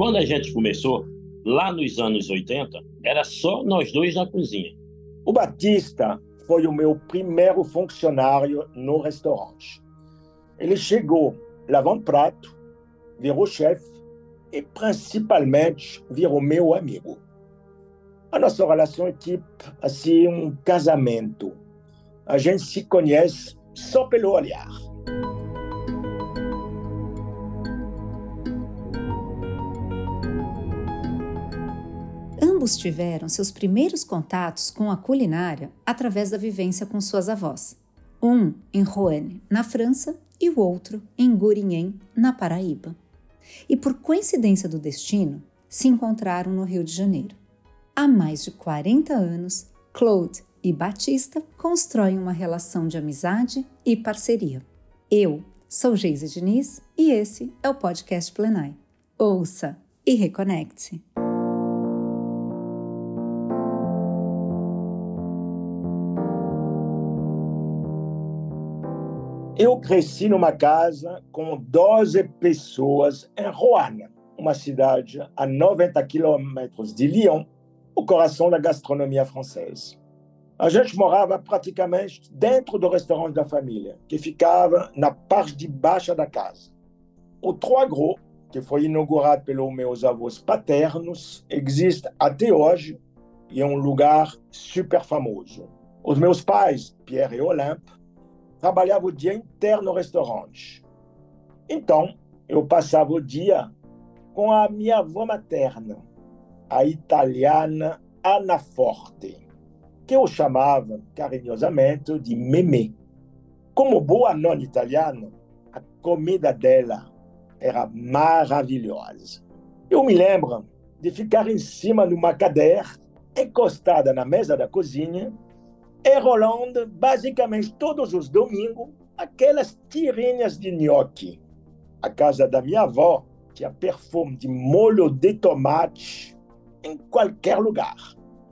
Quando a gente começou, lá nos anos 80, era só nós dois na cozinha. O Batista foi o meu primeiro funcionário no restaurante. Ele chegou lavando prato, virou chefe e, principalmente, virou meu amigo. A nossa relação é tipo assim um casamento. A gente se conhece só pelo olhar. Ambos tiveram seus primeiros contatos com a culinária através da vivência com suas avós. Um em Roanne, na França, e o outro em Gurinhém, na Paraíba. E por coincidência do destino, se encontraram no Rio de Janeiro. Há mais de 40 anos, Claude e Batista constroem uma relação de amizade e parceria. Eu sou Geise Diniz e esse é o podcast Plenai. Ouça e reconecte-se. Eu cresci numa casa com 12 pessoas em Roanne, uma cidade a 90 quilômetros de Lyon, o coração da gastronomia francesa. A gente morava praticamente dentro do restaurante da família, que ficava na parte de baixo da casa. O Trois Gros, que foi inaugurado pelos meus avós paternos, existe até hoje e é um lugar super famoso. Os meus pais, Pierre e Olympe, trabalhava o dia inteiro no restaurante. Então, eu passava o dia com a minha avó materna, a italiana Ana Forte, que eu chamava carinhosamente de Memê. Como boa nona italiana, a comida dela era maravilhosa. Eu me lembro de ficar em cima de uma cadeira, encostada na mesa da cozinha, e rolando basicamente todos os domingos aquelas tirinhas de nhoque. A casa da minha avó tinha perfume de molho de tomate em qualquer lugar.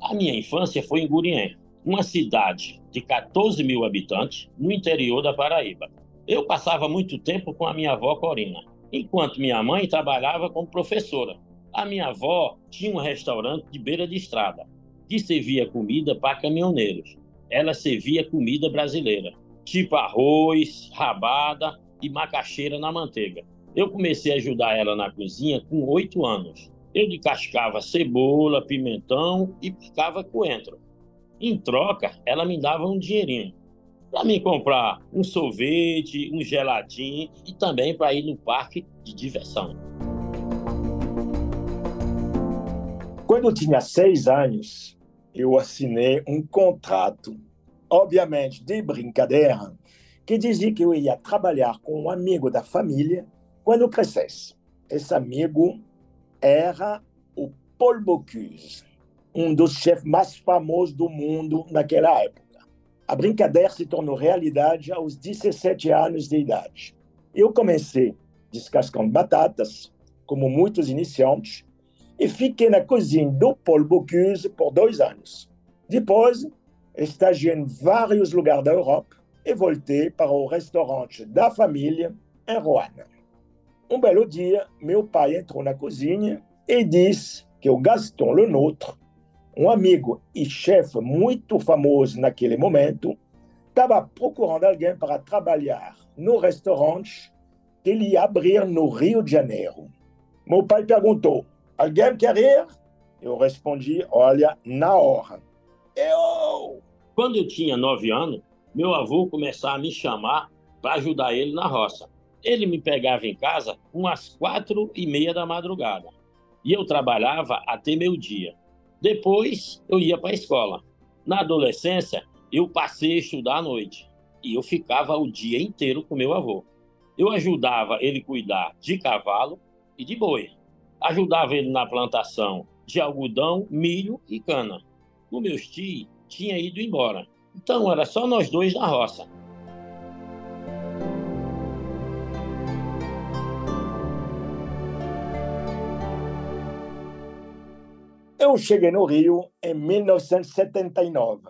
A minha infância foi em Gurien, uma cidade de 14 mil habitantes no interior da Paraíba. Eu passava muito tempo com a minha avó Corina, enquanto minha mãe trabalhava como professora. A minha avó tinha um restaurante de beira de estrada, que servia comida para caminhoneiros ela servia comida brasileira, tipo arroz, rabada e macaxeira na manteiga. Eu comecei a ajudar ela na cozinha com oito anos. Eu descascava cebola, pimentão e picava coentro. Em troca, ela me dava um dinheirinho para me comprar um sorvete, um geladinho e também para ir no parque de diversão. Quando eu tinha seis anos, eu assinei um contrato, obviamente de brincadeira, que dizia que eu ia trabalhar com um amigo da família quando crescesse. Esse amigo era o Paul Bocuse, um dos chefes mais famosos do mundo naquela época. A brincadeira se tornou realidade aos 17 anos de idade. Eu comecei descascando batatas, como muitos iniciantes, e fiquei na cozinha do Paul Bocuse por dois anos. Depois, estagiei em vários lugares da Europa e voltei para o restaurante da família em Roanne. Um belo dia, meu pai entrou na cozinha e disse que o Gaston Lenôtre, um amigo e chefe muito famoso naquele momento, estava procurando alguém para trabalhar no restaurante que ele ia abrir no Rio de Janeiro. Meu pai perguntou: Alguém quer ir? Eu respondi, olha, na hora. Eu! Quando eu tinha nove anos, meu avô começava a me chamar para ajudar ele na roça. Ele me pegava em casa umas quatro e meia da madrugada. E eu trabalhava até meu dia. Depois, eu ia para a escola. Na adolescência, eu passei a estudar à noite. E eu ficava o dia inteiro com meu avô. Eu ajudava ele cuidar de cavalo e de boi ajudava ele na plantação de algodão, milho e cana. O meu tio tinha ido embora, então era só nós dois na roça. Eu cheguei no Rio em 1979,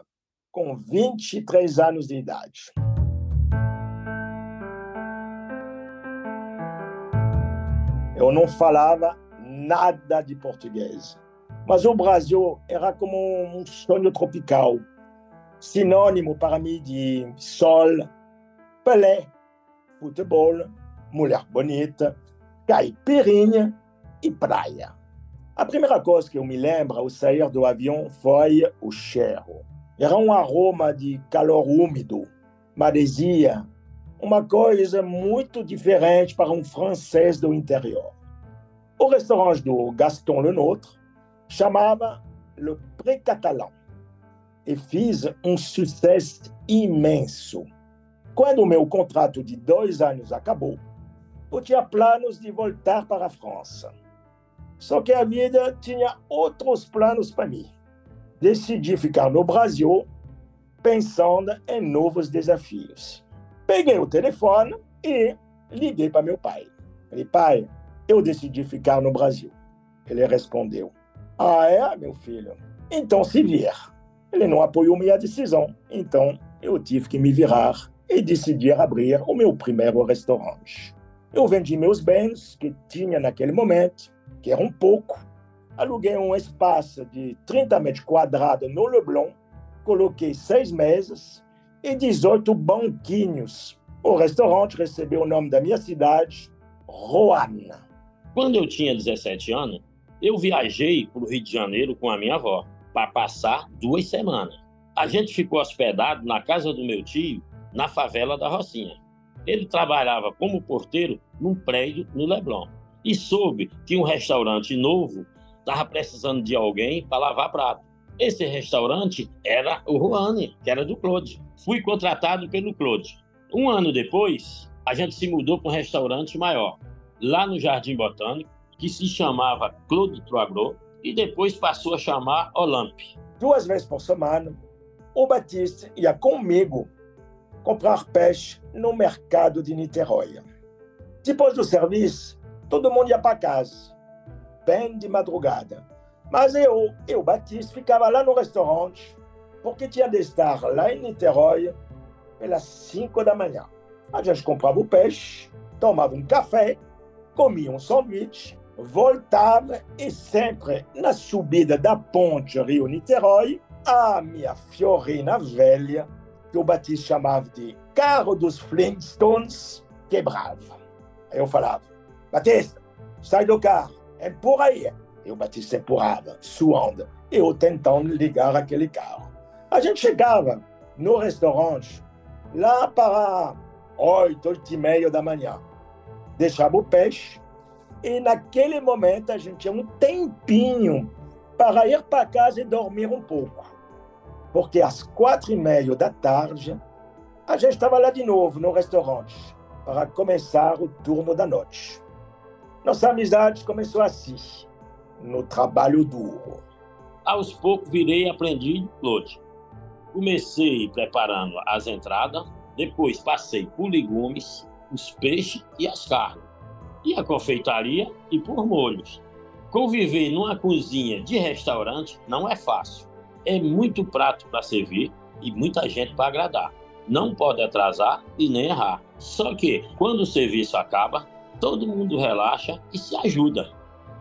com 23 anos de idade. Eu não falava nada de português. Mas o Brasil era como um sonho tropical, sinônimo para mim de sol, Pelé, futebol, mulher bonita, caipirinha e praia. A primeira coisa que eu me lembro ao sair do avião foi o cheiro. Era um aroma de calor úmido, maresia, uma coisa muito diferente para um francês do interior. O restaurante do Gaston Lenôtre chamava Le Pré-Catalan e fiz um sucesso imenso. Quando o meu contrato de dois anos acabou, eu tinha planos de voltar para a França. Só que a vida tinha outros planos para mim. Decidi ficar no Brasil, pensando em novos desafios. Peguei o telefone e liguei para meu pai. Falei, pai, eu decidi ficar no Brasil. Ele respondeu: Ah, é, meu filho? Então se vier. Ele não apoiou minha decisão, então eu tive que me virar e decidi abrir o meu primeiro restaurante. Eu vendi meus bens que tinha naquele momento, que era um pouco, aluguei um espaço de 30 metros quadrados no Leblon, coloquei seis mesas e 18 banquinhos. O restaurante recebeu o nome da minha cidade, Roanne. Quando eu tinha 17 anos, eu viajei para o Rio de Janeiro com a minha avó para passar duas semanas. A gente ficou hospedado na casa do meu tio, na favela da Rocinha. Ele trabalhava como porteiro num prédio no Leblon e soube que um restaurante novo estava precisando de alguém para lavar prato. Esse restaurante era o Ruane, que era do Claude. Fui contratado pelo Claude. Um ano depois, a gente se mudou para um restaurante maior, lá no Jardim Botânico, que se chamava Claude Troagro e depois passou a chamar Olympe. Duas vezes por semana, o Batista ia comigo comprar peixe no mercado de Niterói. Depois do serviço, todo mundo ia para casa, bem de madrugada. Mas eu e o Batista ficava lá no restaurante, porque tinha de estar lá em Niterói pelas 5 da manhã. A gente comprava o peixe, tomava um café, comia um sanduíche, voltava e sempre na subida da ponte Rio-Niterói, a minha Fiorina velha que o Batista chamava de carro dos Flintstones, quebrava. Eu falava, Batista, sai do carro, empurra aí. E o Batista empurrava, suando, eu tentando ligar aquele carro. A gente chegava no restaurante lá para oito, oito e meia da manhã. Deixava o peixe e naquele momento a gente tinha um tempinho para ir para casa e dormir um pouco porque às quatro e meia da tarde a gente estava lá de novo no restaurante para começar o turno da noite. Nossa amizade começou assim, no trabalho duro. Aos poucos virei aprendiz de Claude. Comecei preparando as entradas, depois passei por legumes, os peixes e as carnes, e a confeitaria e por molhos. Conviver numa cozinha de restaurante não é fácil é muito prato para servir e muita gente para agradar. Não pode atrasar e nem errar. Só que quando o serviço acaba, todo mundo relaxa e se ajuda.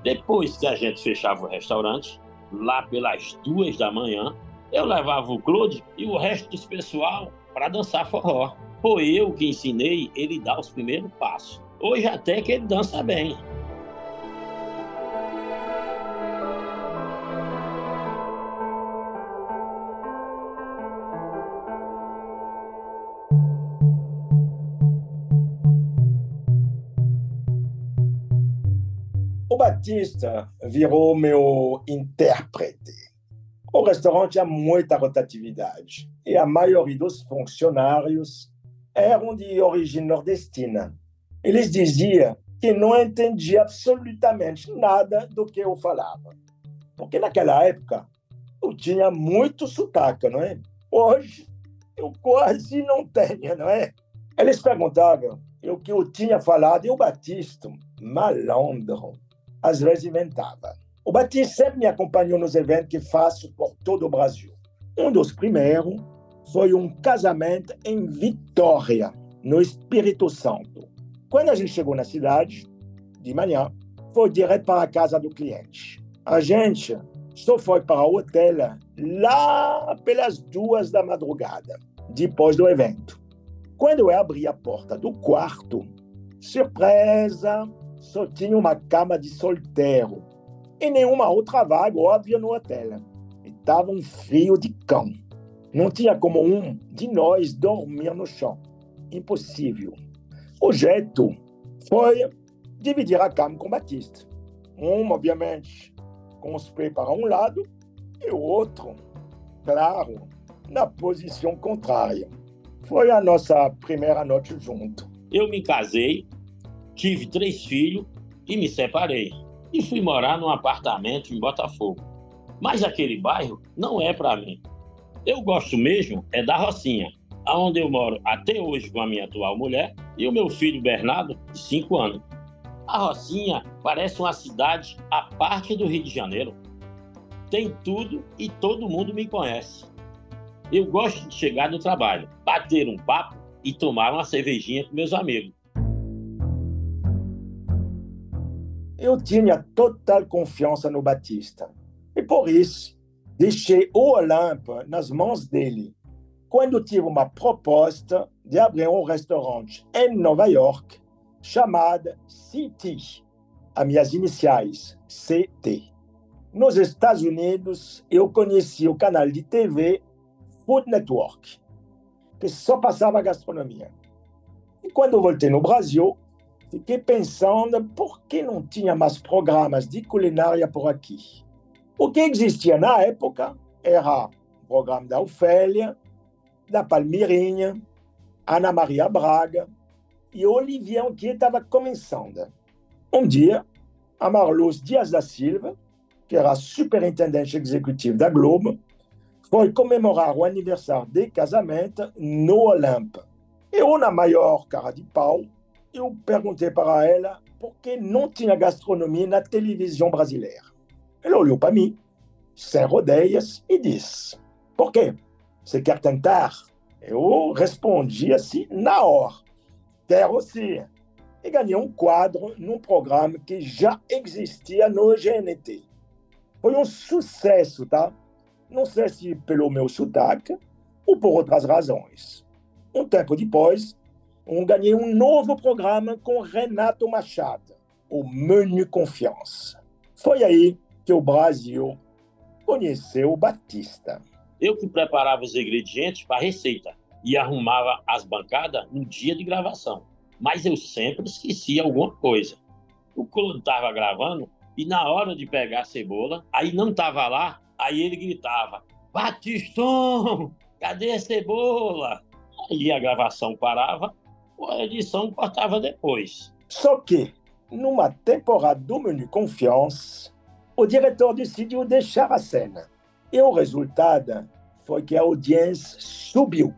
Depois que a gente fechava o restaurante, lá pelas duas da manhã, eu levava o Claude e o resto do pessoal para dançar forró. Foi eu que ensinei ele dar os primeiros passos. Hoje até que ele dança bem. Batista virou meu intérprete. O restaurante tinha muita rotatividade e a maioria dos funcionários eram de origem nordestina. Eles diziam que não entendia absolutamente nada do que eu falava. Porque naquela época eu tinha muito sotaque, não é? Hoje eu quase não tenho, não é? Eles perguntavam o que eu tinha falado e o Batista, malandro, às vezes inventava. O Batista sempre me acompanhou nos eventos que faço por todo o Brasil. Um dos primeiros foi um casamento em Vitória, no Espírito Santo. Quando a gente chegou na cidade, de manhã, foi direto para a casa do cliente. A gente só foi para o hotel lá pelas duas da madrugada, depois do evento. Quando eu abri a porta do quarto, surpresa, só tinha uma cama de solteiro e nenhuma outra vaga óbvia no hotel. Estava um frio de cão. Não tinha como um de nós dormir no chão. Impossível. O jeito foi dividir a cama com Batista. Um, obviamente, com os pés para um lado e o outro, claro, na posição contrária. Foi a nossa primeira noite junto. Eu me casei, tive três filhos e me separei. E fui morar num apartamento em Botafogo. Mas aquele bairro não é para mim. Eu gosto mesmo é da Rocinha, aonde eu moro até hoje com a minha atual mulher e o meu filho Bernardo, de 5 anos. A Rocinha parece uma cidade à parte do Rio de Janeiro. Tem tudo e todo mundo me conhece. Eu gosto de chegar no trabalho, bater um papo e tomar uma cervejinha com meus amigos. Eu tinha total confiança no Batista. E por isso, deixei o Olympe nas mãos dele. Quando tive uma proposta de abrir um restaurante em Nova York chamada CT, as minhas iniciais, CT. Nos Estados Unidos, eu conheci o canal de TV Food Network, que só passava gastronomia. E quando voltei no Brasil, fiquei pensando por que não tinha mais programas de culinária por aqui. O que existia na época era o programa da Ofélia, da Palmirinha, Ana Maria Braga, e Olivier Anquier estava começando. Um dia, a Marluz Dias da Silva, que era superintendente executivo da Globo, foi comemorar o aniversário de casamento no Olympe. Eu, na maior cara de pau, eu perguntei para ela por que não tinha gastronomia na televisão brasileira. Ela olhou para mim, sem rodeias, e disse: Por quê? Você quer tentar? Eu respondi assim na hora Terre aussi. E ganhei um quadro num programa que já existia no GNT. Foi um sucesso, tá? Não sei se pelo meu sotaque ou por outras razões. Um tempo depois, eu ganhei um novo programa com Renato Machado, o Menu Confiança. Foi aí que o Brasil conheceu o Batista. Eu que preparava os ingredientes para a receita e arrumava as bancadas no dia de gravação. Mas eu sempre esquecia alguma coisa. O Clodo estava gravando e na hora de pegar a cebola, aí não estava lá, aí ele gritava: Batistão, cadê a cebola? Aí a gravação parava, a edição cortava depois. Só que, numa temporada do Menu Confiance, o diretor decidiu deixar a cena. E o resultado foi que a audiência subiu.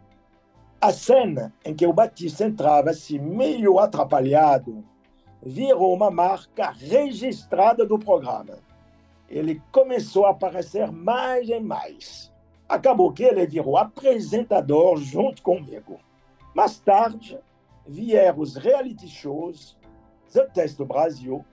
A cena em que o Batista entrava assim meio atrapalhado virou uma marca registrada do programa. Ele começou a aparecer mais e mais. Acabou que ele virou apresentador junto comigo. Mais tarde, vieram os reality shows, The Test Brasil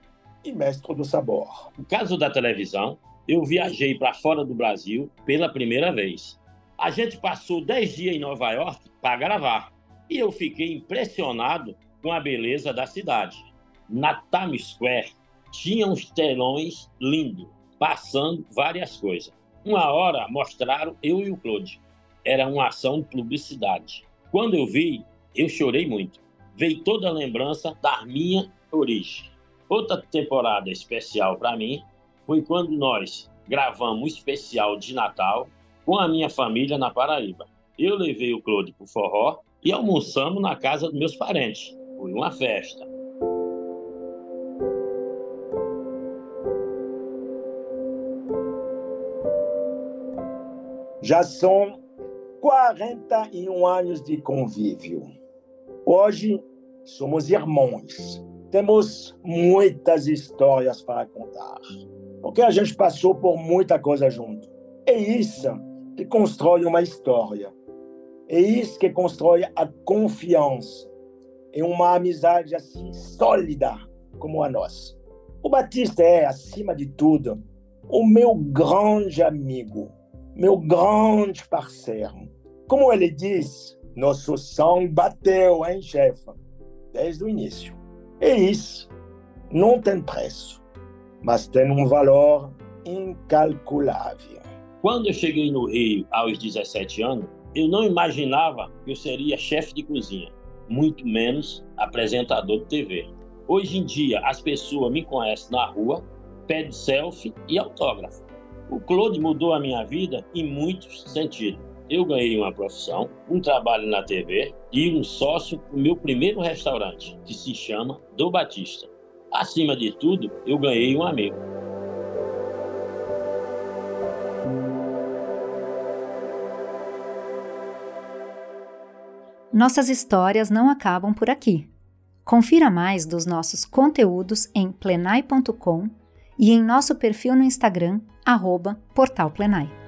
e Mestre do Sabor. No caso da televisão, eu viajei para fora do Brasil pela primeira vez. A gente passou 10 dias em Nova York para gravar e eu fiquei impressionado com a beleza da cidade. Na Times Square tinha uns telões lindos, passando várias coisas. Uma hora mostraram eu e o Claude. Era uma ação de publicidade. Quando eu vi, eu chorei muito. Veio toda a lembrança da minha origem. Outra temporada especial para mim foi quando nós gravamos um especial de Natal com a minha família na Paraíba. Eu levei o Claude para o forró e almoçamos na casa dos meus parentes. Foi uma festa. Já são 41 anos de convívio. Hoje somos irmãos. Temos muitas histórias para contar. Porque a gente passou por muita coisa junto. É isso que constrói uma história. É isso que constrói a confiança em uma amizade assim sólida como a nossa. O Batista é, acima de tudo, o meu grande amigo, meu grande parceiro. Como ele diz, nosso sangue bateu, hein, chefe? Desde o início. E isso não tem preço, mas tem um valor incalculável. Quando eu cheguei no Rio aos 17 anos, eu não imaginava que eu seria chefe de cozinha, muito menos apresentador de TV. Hoje em dia, as pessoas me conhecem na rua, pedem selfie e autógrafo. O Claude mudou a minha vida em muitos sentidos. Eu ganhei uma profissão, um trabalho na TV e um sócio para o meu primeiro restaurante, que se chama Do Batista. Acima de tudo, eu ganhei um amigo. Nossas histórias não acabam por aqui. Confira mais dos nossos conteúdos em plenai.com e em nosso perfil no Instagram, arroba Portal Plenai.